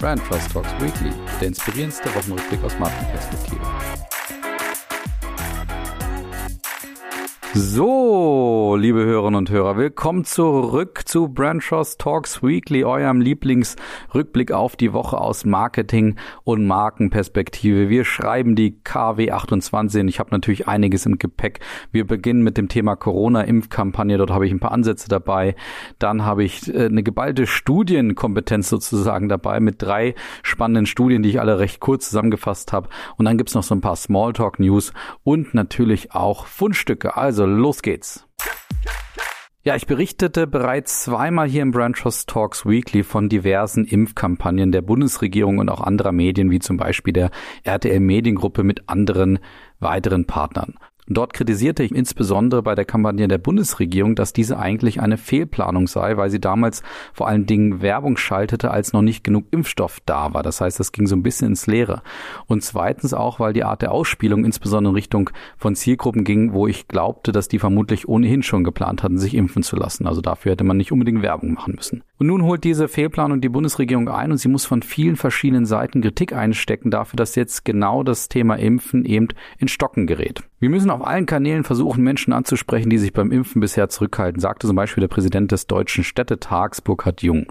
Brand Trust Talks Weekly, der inspirierendste Wochenrückblick aus Markenperspektive. So, liebe Hörerinnen und Hörer, willkommen zurück zu Brand Trust Talks Weekly, eurem Lieblingsrückblick auf die Woche aus Marketing und Markenperspektive. Wir schreiben die KW 28 und ich habe natürlich einiges im Gepäck. Wir beginnen mit dem Thema Corona-Impfkampagne, dort habe ich ein paar Ansätze dabei. Dann habe ich äh, eine geballte Studienkompetenz sozusagen dabei mit drei spannenden Studien, die ich alle recht kurz zusammengefasst habe. Und dann gibt's noch so ein paar Smalltalk-News und natürlich auch Fundstücke. Also los geht's. Ja, ich berichtete bereits zweimal hier im Brand Trust Talks Weekly von diversen Impfkampagnen der Bundesregierung und auch anderer Medien, wie zum Beispiel der RTL Mediengruppe mit anderen weiteren Partnern. Dort kritisierte ich insbesondere bei der Kampagne der Bundesregierung, dass diese eigentlich eine Fehlplanung sei, weil sie damals vor allen Dingen Werbung schaltete, als noch nicht genug Impfstoff da war. Das heißt, das ging so ein bisschen ins Leere. Und zweitens auch, weil die Art der Ausspielung insbesondere in Richtung von Zielgruppen ging, wo ich glaubte, dass die vermutlich ohnehin schon geplant hatten, sich impfen zu lassen. Also dafür hätte man nicht unbedingt Werbung machen müssen. Und nun holt diese Fehlplanung die Bundesregierung ein und sie muss von vielen verschiedenen Seiten Kritik einstecken dafür, dass jetzt genau das Thema Impfen eben in Stocken gerät. Wir müssen auf allen Kanälen versuchen, Menschen anzusprechen, die sich beim Impfen bisher zurückhalten, sagte zum Beispiel der Präsident des Deutschen Städtetags Burkhard Jung.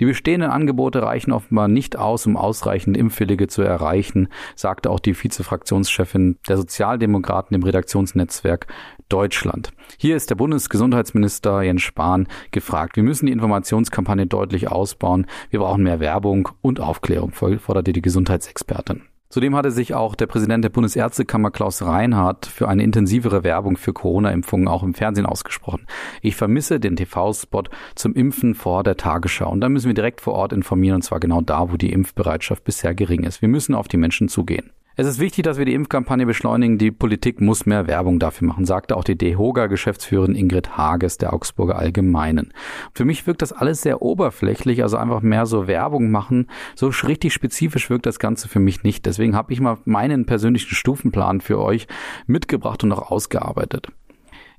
Die bestehenden Angebote reichen offenbar nicht aus, um ausreichend Impfwillige zu erreichen, sagte auch die Vizefraktionschefin der Sozialdemokraten im Redaktionsnetzwerk Deutschland. Hier ist der Bundesgesundheitsminister Jens Spahn gefragt. Wir müssen die Informationskampagne deutlich ausbauen. Wir brauchen mehr Werbung und Aufklärung, forderte die Gesundheitsexpertin. Zudem hatte sich auch der Präsident der Bundesärztekammer Klaus Reinhardt für eine intensivere Werbung für Corona-Impfungen auch im Fernsehen ausgesprochen. Ich vermisse den TV-Spot zum Impfen vor der Tagesschau. Und da müssen wir direkt vor Ort informieren, und zwar genau da, wo die Impfbereitschaft bisher gering ist. Wir müssen auf die Menschen zugehen. Es ist wichtig, dass wir die Impfkampagne beschleunigen. Die Politik muss mehr Werbung dafür machen, sagte auch die DEHOGA-Geschäftsführerin Ingrid Hages der Augsburger Allgemeinen. Für mich wirkt das alles sehr oberflächlich, also einfach mehr so Werbung machen. So richtig spezifisch wirkt das Ganze für mich nicht. Deswegen habe ich mal meinen persönlichen Stufenplan für euch mitgebracht und auch ausgearbeitet.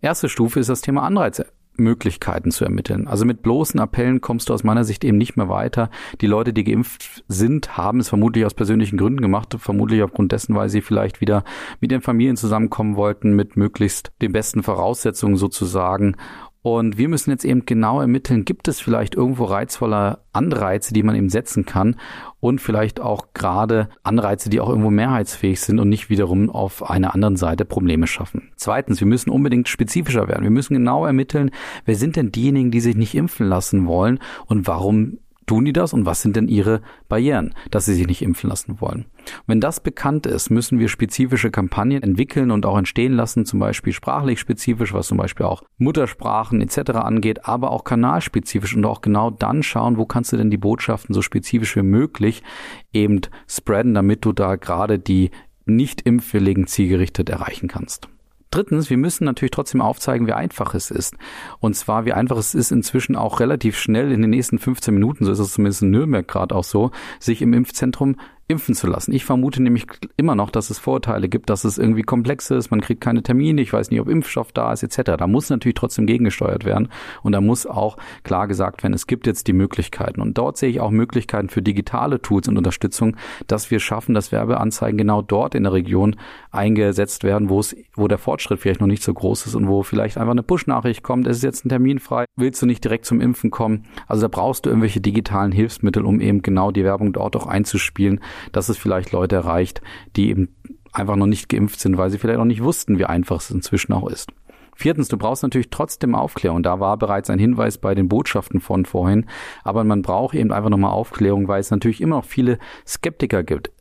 Erste Stufe ist das Thema Anreize. Möglichkeiten zu ermitteln. Also mit bloßen Appellen kommst du aus meiner Sicht eben nicht mehr weiter. Die Leute, die geimpft sind, haben es vermutlich aus persönlichen Gründen gemacht, vermutlich aufgrund dessen, weil sie vielleicht wieder mit ihren Familien zusammenkommen wollten, mit möglichst den besten Voraussetzungen sozusagen. Und wir müssen jetzt eben genau ermitteln, gibt es vielleicht irgendwo reizvolle Anreize, die man eben setzen kann und vielleicht auch gerade Anreize, die auch irgendwo mehrheitsfähig sind und nicht wiederum auf einer anderen Seite Probleme schaffen. Zweitens, wir müssen unbedingt spezifischer werden. Wir müssen genau ermitteln, wer sind denn diejenigen, die sich nicht impfen lassen wollen und warum tun die das und was sind denn ihre Barrieren, dass sie sich nicht impfen lassen wollen. wenn das bekannt ist, müssen wir spezifische Kampagnen entwickeln und auch entstehen lassen, zum Beispiel sprachlich spezifisch, was zum Beispiel auch Muttersprachen etc. angeht, aber auch kanalspezifisch und auch genau dann schauen, wo kannst du denn die Botschaften so spezifisch wie möglich eben spreaden, damit du da gerade die nicht impfwilligen zielgerichtet erreichen kannst. Drittens, wir müssen natürlich trotzdem aufzeigen, wie einfach es ist. Und zwar, wie einfach es ist, inzwischen auch relativ schnell in den nächsten 15 Minuten, so ist es zumindest in Nürnberg gerade auch so, sich im Impfzentrum impfen zu lassen. Ich vermute nämlich immer noch, dass es Vorteile gibt, dass es irgendwie komplex ist, man kriegt keine Termine, ich weiß nicht, ob Impfstoff da ist, etc. Da muss natürlich trotzdem gegengesteuert werden und da muss auch klar gesagt werden, es gibt jetzt die Möglichkeiten. Und dort sehe ich auch Möglichkeiten für digitale Tools und Unterstützung, dass wir schaffen, dass Werbeanzeigen genau dort in der Region eingesetzt werden, wo es, wo der Fortschritt vielleicht noch nicht so groß ist und wo vielleicht einfach eine Push-Nachricht kommt, es ist jetzt ein Termin frei, willst du nicht direkt zum Impfen kommen? Also da brauchst du irgendwelche digitalen Hilfsmittel, um eben genau die Werbung dort auch einzuspielen dass es vielleicht Leute erreicht, die eben einfach noch nicht geimpft sind, weil sie vielleicht noch nicht wussten, wie einfach es inzwischen auch ist. Viertens, du brauchst natürlich trotzdem Aufklärung. Da war bereits ein Hinweis bei den Botschaften von vorhin. Aber man braucht eben einfach nochmal Aufklärung, weil es natürlich immer noch viele Skeptiker gibt.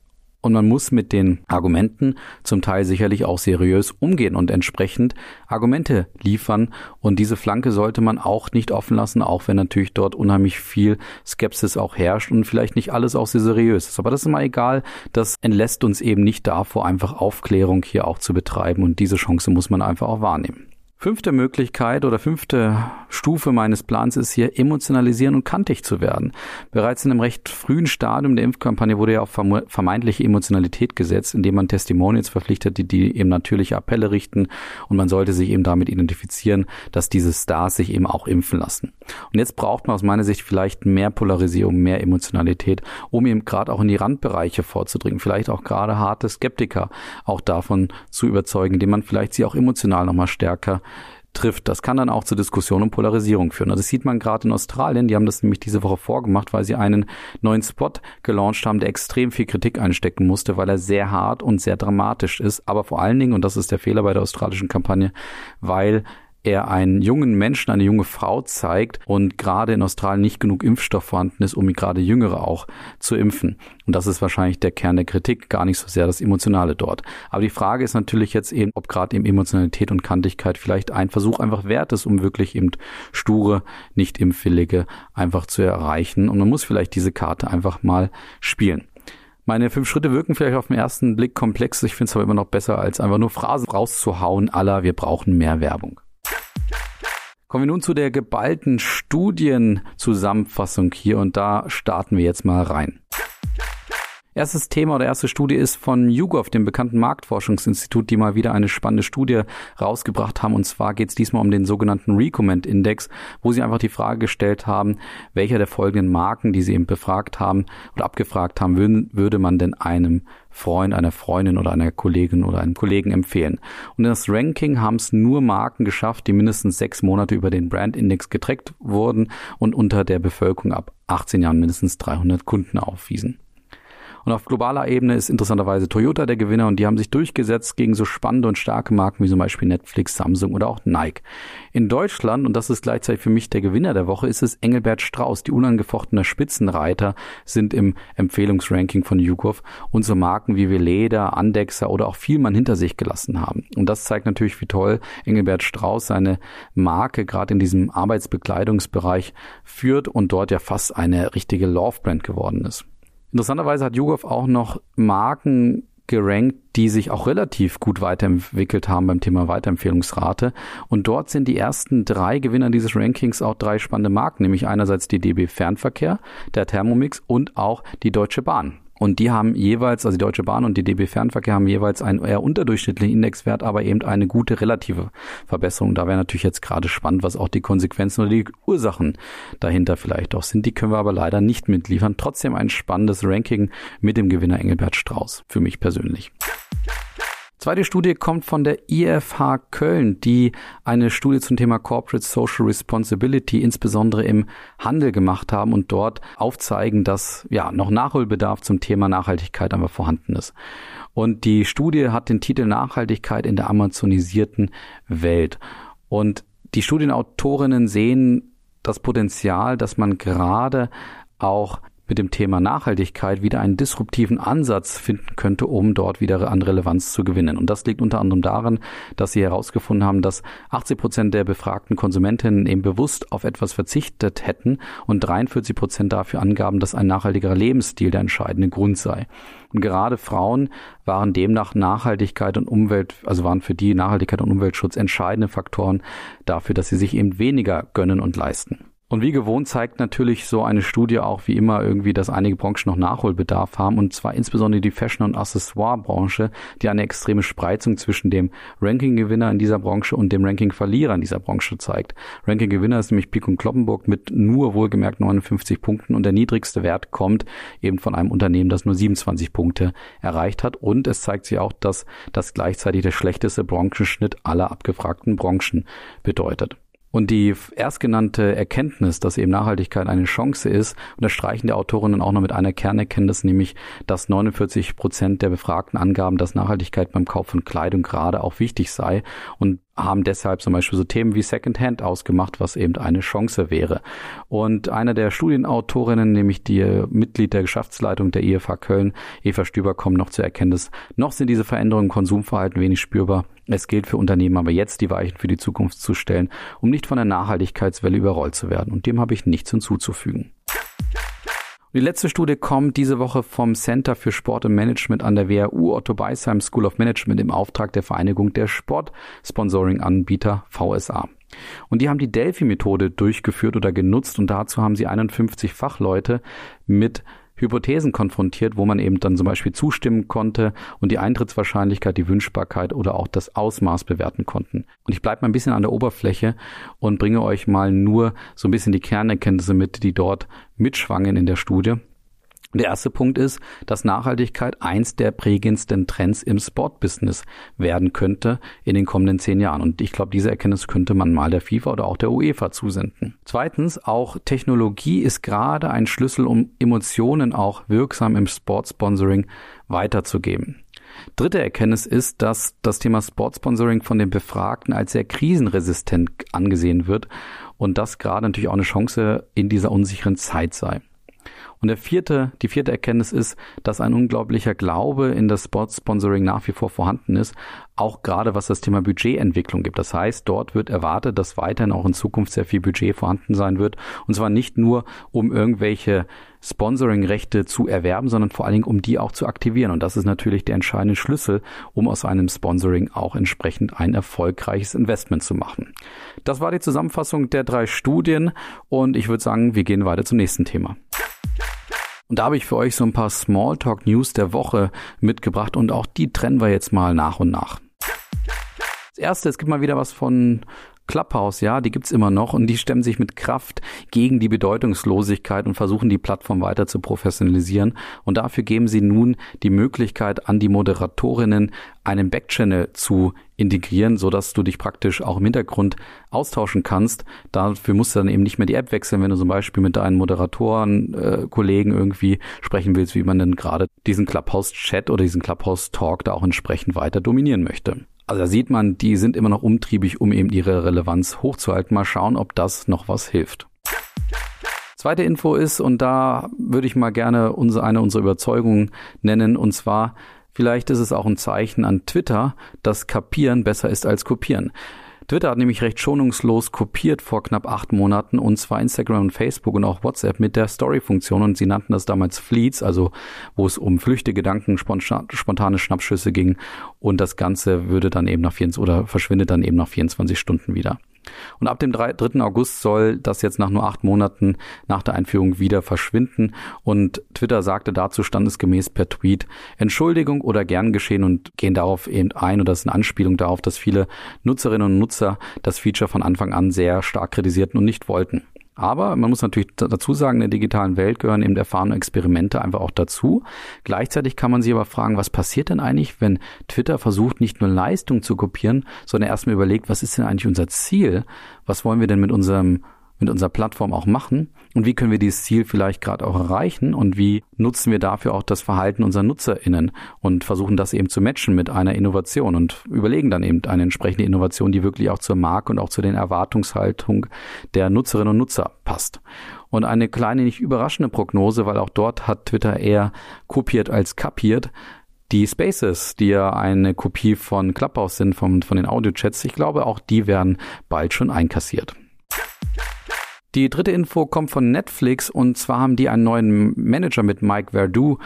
Und man muss mit den Argumenten zum Teil sicherlich auch seriös umgehen und entsprechend Argumente liefern. Und diese Flanke sollte man auch nicht offen lassen, auch wenn natürlich dort unheimlich viel Skepsis auch herrscht und vielleicht nicht alles auch sehr seriös ist. Aber das ist mal egal. Das entlässt uns eben nicht davor, einfach Aufklärung hier auch zu betreiben. Und diese Chance muss man einfach auch wahrnehmen. Fünfte Möglichkeit oder fünfte Stufe meines Plans ist hier, emotionalisieren und kantig zu werden. Bereits in einem recht frühen Stadium der Impfkampagne wurde ja auf vermeintliche Emotionalität gesetzt, indem man Testimonials verpflichtet, die, die eben natürliche Appelle richten und man sollte sich eben damit identifizieren, dass diese Stars sich eben auch impfen lassen. Und jetzt braucht man aus meiner Sicht vielleicht mehr Polarisierung, mehr Emotionalität, um eben gerade auch in die Randbereiche vorzudringen, vielleicht auch gerade harte Skeptiker auch davon zu überzeugen, indem man vielleicht sie auch emotional nochmal stärker trifft. Das kann dann auch zu Diskussionen und Polarisierung führen. Das sieht man gerade in Australien. Die haben das nämlich diese Woche vorgemacht, weil sie einen neuen Spot gelauncht haben, der extrem viel Kritik einstecken musste, weil er sehr hart und sehr dramatisch ist. Aber vor allen Dingen, und das ist der Fehler bei der australischen Kampagne, weil er einen jungen Menschen, eine junge Frau zeigt und gerade in Australien nicht genug Impfstoff vorhanden ist, um gerade Jüngere auch zu impfen. Und das ist wahrscheinlich der Kern der Kritik, gar nicht so sehr das Emotionale dort. Aber die Frage ist natürlich jetzt eben, ob gerade eben Emotionalität und Kantigkeit vielleicht ein Versuch einfach wert ist, um wirklich eben sture, nicht impfwillige einfach zu erreichen. Und man muss vielleicht diese Karte einfach mal spielen. Meine fünf Schritte wirken vielleicht auf den ersten Blick komplex. Ich finde es aber immer noch besser, als einfach nur Phrasen rauszuhauen, aller wir brauchen mehr Werbung. Kommen wir nun zu der geballten Studienzusammenfassung hier und da starten wir jetzt mal rein. Erstes Thema oder erste Studie ist von YouGov, dem bekannten Marktforschungsinstitut, die mal wieder eine spannende Studie rausgebracht haben. Und zwar geht es diesmal um den sogenannten Recommend Index, wo sie einfach die Frage gestellt haben, welcher der folgenden Marken, die sie eben befragt haben oder abgefragt haben, würden, würde man denn einem Freund, einer Freundin oder einer Kollegin oder einem Kollegen empfehlen. Und in das Ranking haben es nur Marken geschafft, die mindestens sechs Monate über den Brand Index getrackt wurden und unter der Bevölkerung ab 18 Jahren mindestens 300 Kunden aufwiesen. Und auf globaler Ebene ist interessanterweise Toyota der Gewinner und die haben sich durchgesetzt gegen so spannende und starke Marken wie zum Beispiel Netflix, Samsung oder auch Nike. In Deutschland, und das ist gleichzeitig für mich der Gewinner der Woche, ist es Engelbert Strauß. Die unangefochtene Spitzenreiter sind im Empfehlungsranking von YouGov und so Marken wie Veleda, Andexer oder auch Vielmann hinter sich gelassen haben. Und das zeigt natürlich, wie toll Engelbert Strauß seine Marke gerade in diesem Arbeitsbekleidungsbereich führt und dort ja fast eine richtige Love-Brand geworden ist. Interessanterweise hat YouGov auch noch Marken gerankt, die sich auch relativ gut weiterentwickelt haben beim Thema Weiterempfehlungsrate. Und dort sind die ersten drei Gewinner dieses Rankings auch drei spannende Marken, nämlich einerseits die DB Fernverkehr, der Thermomix und auch die Deutsche Bahn. Und die haben jeweils, also die Deutsche Bahn und die DB Fernverkehr haben jeweils einen eher unterdurchschnittlichen Indexwert, aber eben eine gute relative Verbesserung. Da wäre natürlich jetzt gerade spannend, was auch die Konsequenzen oder die Ursachen dahinter vielleicht auch sind. Die können wir aber leider nicht mitliefern. Trotzdem ein spannendes Ranking mit dem Gewinner Engelbert Strauß, für mich persönlich. Zweite Studie kommt von der IFH Köln, die eine Studie zum Thema Corporate Social Responsibility insbesondere im Handel gemacht haben und dort aufzeigen, dass ja noch Nachholbedarf zum Thema Nachhaltigkeit einfach vorhanden ist. Und die Studie hat den Titel Nachhaltigkeit in der amazonisierten Welt. Und die Studienautorinnen sehen das Potenzial, dass man gerade auch mit dem Thema Nachhaltigkeit wieder einen disruptiven Ansatz finden könnte, um dort wieder an Relevanz zu gewinnen. Und das liegt unter anderem daran, dass sie herausgefunden haben, dass 80 Prozent der befragten Konsumentinnen eben bewusst auf etwas verzichtet hätten und 43 Prozent dafür angaben, dass ein nachhaltigerer Lebensstil der entscheidende Grund sei. Und gerade Frauen waren demnach Nachhaltigkeit und Umwelt, also waren für die Nachhaltigkeit und Umweltschutz entscheidende Faktoren dafür, dass sie sich eben weniger gönnen und leisten. Und wie gewohnt zeigt natürlich so eine Studie auch wie immer irgendwie, dass einige Branchen noch Nachholbedarf haben und zwar insbesondere die Fashion- und Accessoire-Branche, die eine extreme Spreizung zwischen dem Ranking-Gewinner in dieser Branche und dem Ranking-Verlierer in dieser Branche zeigt. Ranking-Gewinner ist nämlich Pik und Kloppenburg mit nur wohlgemerkt 59 Punkten und der niedrigste Wert kommt eben von einem Unternehmen, das nur 27 Punkte erreicht hat und es zeigt sich auch, dass das gleichzeitig der schlechteste Branchenschnitt aller abgefragten Branchen bedeutet. Und die erstgenannte Erkenntnis, dass eben Nachhaltigkeit eine Chance ist, unterstreichen die Autorinnen auch noch mit einer Kernerkenntnis, nämlich, dass 49 Prozent der Befragten angaben, dass Nachhaltigkeit beim Kauf von Kleidung gerade auch wichtig sei. Und haben deshalb zum Beispiel so Themen wie Secondhand ausgemacht, was eben eine Chance wäre. Und eine der Studienautorinnen, nämlich die Mitglied der Geschäftsleitung der IFH Köln, Eva Stüber, kommt noch zur Erkenntnis, noch sind diese Veränderungen im Konsumverhalten wenig spürbar. Es gilt für Unternehmen aber jetzt, die Weichen für die Zukunft zu stellen, um nicht von der Nachhaltigkeitswelle überrollt zu werden. Und dem habe ich nichts hinzuzufügen. Die letzte Studie kommt diese Woche vom Center für Sport und Management an der WHU Otto Beisheim School of Management im Auftrag der Vereinigung der Sportsponsoring-Anbieter VSA. Und die haben die Delphi-Methode durchgeführt oder genutzt und dazu haben sie 51 Fachleute mit Hypothesen konfrontiert, wo man eben dann zum Beispiel zustimmen konnte und die Eintrittswahrscheinlichkeit, die Wünschbarkeit oder auch das Ausmaß bewerten konnten. Und ich bleibe mal ein bisschen an der Oberfläche und bringe euch mal nur so ein bisschen die Kernerkenntnisse mit, die dort mitschwangen in der Studie. Der erste Punkt ist, dass Nachhaltigkeit eins der prägendsten Trends im Sportbusiness werden könnte in den kommenden zehn Jahren. Und ich glaube, diese Erkenntnis könnte man mal der FIFA oder auch der UEFA zusenden. Zweitens, auch Technologie ist gerade ein Schlüssel, um Emotionen auch wirksam im Sportsponsoring weiterzugeben. Dritte Erkenntnis ist, dass das Thema Sportsponsoring von den Befragten als sehr krisenresistent angesehen wird und das gerade natürlich auch eine Chance in dieser unsicheren Zeit sei. Und der vierte, die vierte Erkenntnis ist, dass ein unglaublicher Glaube in das Sportsponsoring nach wie vor vorhanden ist, auch gerade was das Thema Budgetentwicklung gibt. Das heißt, dort wird erwartet, dass weiterhin auch in Zukunft sehr viel Budget vorhanden sein wird. Und zwar nicht nur, um irgendwelche Sponsoring-Rechte zu erwerben, sondern vor allen Dingen, um die auch zu aktivieren. Und das ist natürlich der entscheidende Schlüssel, um aus einem Sponsoring auch entsprechend ein erfolgreiches Investment zu machen. Das war die Zusammenfassung der drei Studien und ich würde sagen, wir gehen weiter zum nächsten Thema. Und da habe ich für euch so ein paar Smalltalk News der Woche mitgebracht und auch die trennen wir jetzt mal nach und nach. Das erste, es gibt mal wieder was von Clubhouse, ja, die gibt's immer noch und die stemmen sich mit Kraft gegen die Bedeutungslosigkeit und versuchen die Plattform weiter zu professionalisieren. Und dafür geben sie nun die Möglichkeit an die Moderatorinnen, einen Backchannel zu integrieren, so dass du dich praktisch auch im Hintergrund austauschen kannst. Dafür musst du dann eben nicht mehr die App wechseln, wenn du zum Beispiel mit deinen Moderatoren, äh, Kollegen irgendwie sprechen willst, wie man denn gerade diesen Clubhouse-Chat oder diesen Clubhouse-Talk da auch entsprechend weiter dominieren möchte. Also da sieht man, die sind immer noch umtriebig, um eben ihre Relevanz hochzuhalten. Mal schauen, ob das noch was hilft. Zweite Info ist, und da würde ich mal gerne eine unserer Überzeugungen nennen, und zwar, vielleicht ist es auch ein Zeichen an Twitter, dass Kapieren besser ist als Kopieren. Twitter hat nämlich recht schonungslos kopiert vor knapp acht Monaten und zwar Instagram und Facebook und auch WhatsApp mit der Story-Funktion und sie nannten das damals Fleets, also wo es um flüchte Gedanken, spontane Schnappschüsse ging und das Ganze würde dann eben nach 24 oder verschwindet dann eben nach 24 Stunden wieder. Und ab dem 3. August soll das jetzt nach nur acht Monaten nach der Einführung wieder verschwinden. Und Twitter sagte dazu standesgemäß per Tweet Entschuldigung oder gern geschehen und gehen darauf eben ein oder das ist eine Anspielung darauf, dass viele Nutzerinnen und Nutzer das Feature von Anfang an sehr stark kritisierten und nicht wollten. Aber man muss natürlich dazu sagen, in der digitalen Welt gehören eben erfahrene Experimente einfach auch dazu. Gleichzeitig kann man sich aber fragen, was passiert denn eigentlich, wenn Twitter versucht, nicht nur Leistung zu kopieren, sondern erstmal überlegt, was ist denn eigentlich unser Ziel? Was wollen wir denn mit unserem mit unserer Plattform auch machen und wie können wir dieses Ziel vielleicht gerade auch erreichen und wie nutzen wir dafür auch das Verhalten unserer NutzerInnen und versuchen das eben zu matchen mit einer Innovation und überlegen dann eben eine entsprechende Innovation, die wirklich auch zur Marke und auch zu den Erwartungshaltung der Nutzerinnen und Nutzer passt. Und eine kleine, nicht überraschende Prognose, weil auch dort hat Twitter eher kopiert als kapiert, die Spaces, die ja eine Kopie von Clubhouse sind, von, von den Audio-Chats, ich glaube, auch die werden bald schon einkassiert. Die dritte Info kommt von Netflix und zwar haben die einen neuen Manager mit Mike Verdu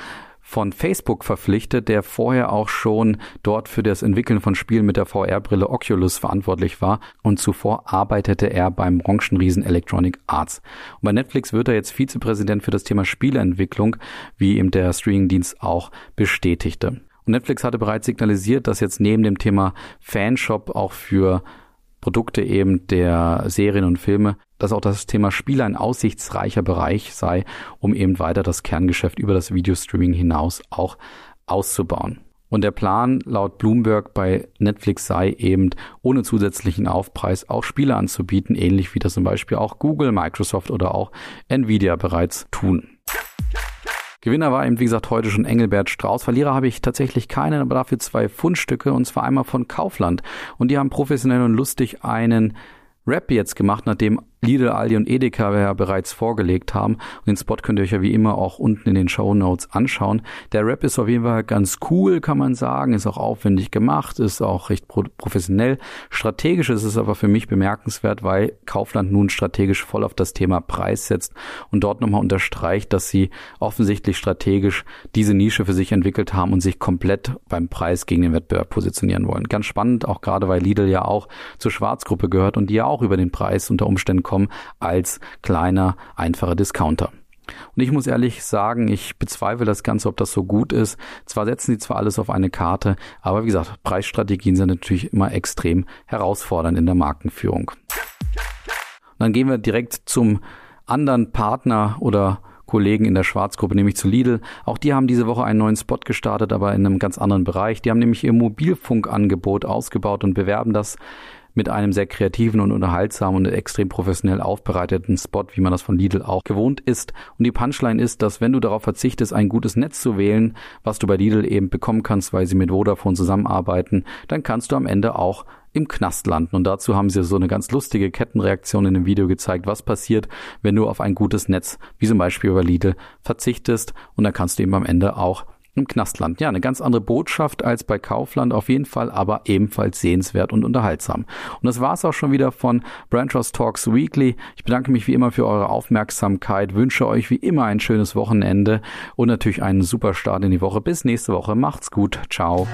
von Facebook verpflichtet, der vorher auch schon dort für das Entwickeln von Spielen mit der VR-Brille Oculus verantwortlich war und zuvor arbeitete er beim Branchenriesen Electronic Arts. Und bei Netflix wird er jetzt Vizepräsident für das Thema Spieleentwicklung, wie ihm der Streamingdienst auch bestätigte. Und Netflix hatte bereits signalisiert, dass jetzt neben dem Thema Fanshop auch für Produkte eben der Serien und Filme, dass auch das Thema Spiele ein aussichtsreicher Bereich sei, um eben weiter das Kerngeschäft über das Videostreaming hinaus auch auszubauen. Und der Plan laut Bloomberg bei Netflix sei eben ohne zusätzlichen Aufpreis auch Spiele anzubieten, ähnlich wie das zum Beispiel auch Google, Microsoft oder auch Nvidia bereits tun. Gewinner war eben, wie gesagt, heute schon Engelbert Strauß. Verlierer habe ich tatsächlich keinen, aber dafür zwei Fundstücke und zwar einmal von Kaufland. Und die haben professionell und lustig einen Rap jetzt gemacht, nachdem Lidl, Aldi und Edeka ja bereits vorgelegt haben. Und den Spot könnt ihr euch ja wie immer auch unten in den Show Notes anschauen. Der Rap ist auf jeden Fall ganz cool, kann man sagen, ist auch aufwendig gemacht, ist auch recht professionell. Strategisch ist es aber für mich bemerkenswert, weil Kaufland nun strategisch voll auf das Thema Preis setzt und dort nochmal unterstreicht, dass sie offensichtlich strategisch diese Nische für sich entwickelt haben und sich komplett beim Preis gegen den Wettbewerb positionieren wollen. Ganz spannend, auch gerade weil Lidl ja auch zur Schwarzgruppe gehört und die ja auch über den Preis unter Umständen kommen als kleiner, einfacher Discounter. Und ich muss ehrlich sagen, ich bezweifle das Ganze, ob das so gut ist. Zwar setzen sie zwar alles auf eine Karte, aber wie gesagt, Preisstrategien sind natürlich immer extrem herausfordernd in der Markenführung. Und dann gehen wir direkt zum anderen Partner oder Kollegen in der Schwarzgruppe, nämlich zu Lidl. Auch die haben diese Woche einen neuen Spot gestartet, aber in einem ganz anderen Bereich. Die haben nämlich ihr Mobilfunkangebot ausgebaut und bewerben das mit einem sehr kreativen und unterhaltsamen und extrem professionell aufbereiteten Spot, wie man das von Lidl auch gewohnt ist. Und die Punchline ist, dass wenn du darauf verzichtest, ein gutes Netz zu wählen, was du bei Lidl eben bekommen kannst, weil sie mit Vodafone zusammenarbeiten, dann kannst du am Ende auch im Knast landen. Und dazu haben sie so eine ganz lustige Kettenreaktion in dem Video gezeigt, was passiert, wenn du auf ein gutes Netz, wie zum Beispiel über Lidl, verzichtest. Und dann kannst du eben am Ende auch im Knastland. Ja, eine ganz andere Botschaft als bei Kaufland, auf jeden Fall aber ebenfalls sehenswert und unterhaltsam. Und das war's auch schon wieder von Branchos Talks Weekly. Ich bedanke mich wie immer für eure Aufmerksamkeit, wünsche euch wie immer ein schönes Wochenende und natürlich einen super Start in die Woche. Bis nächste Woche. Macht's gut. Ciao.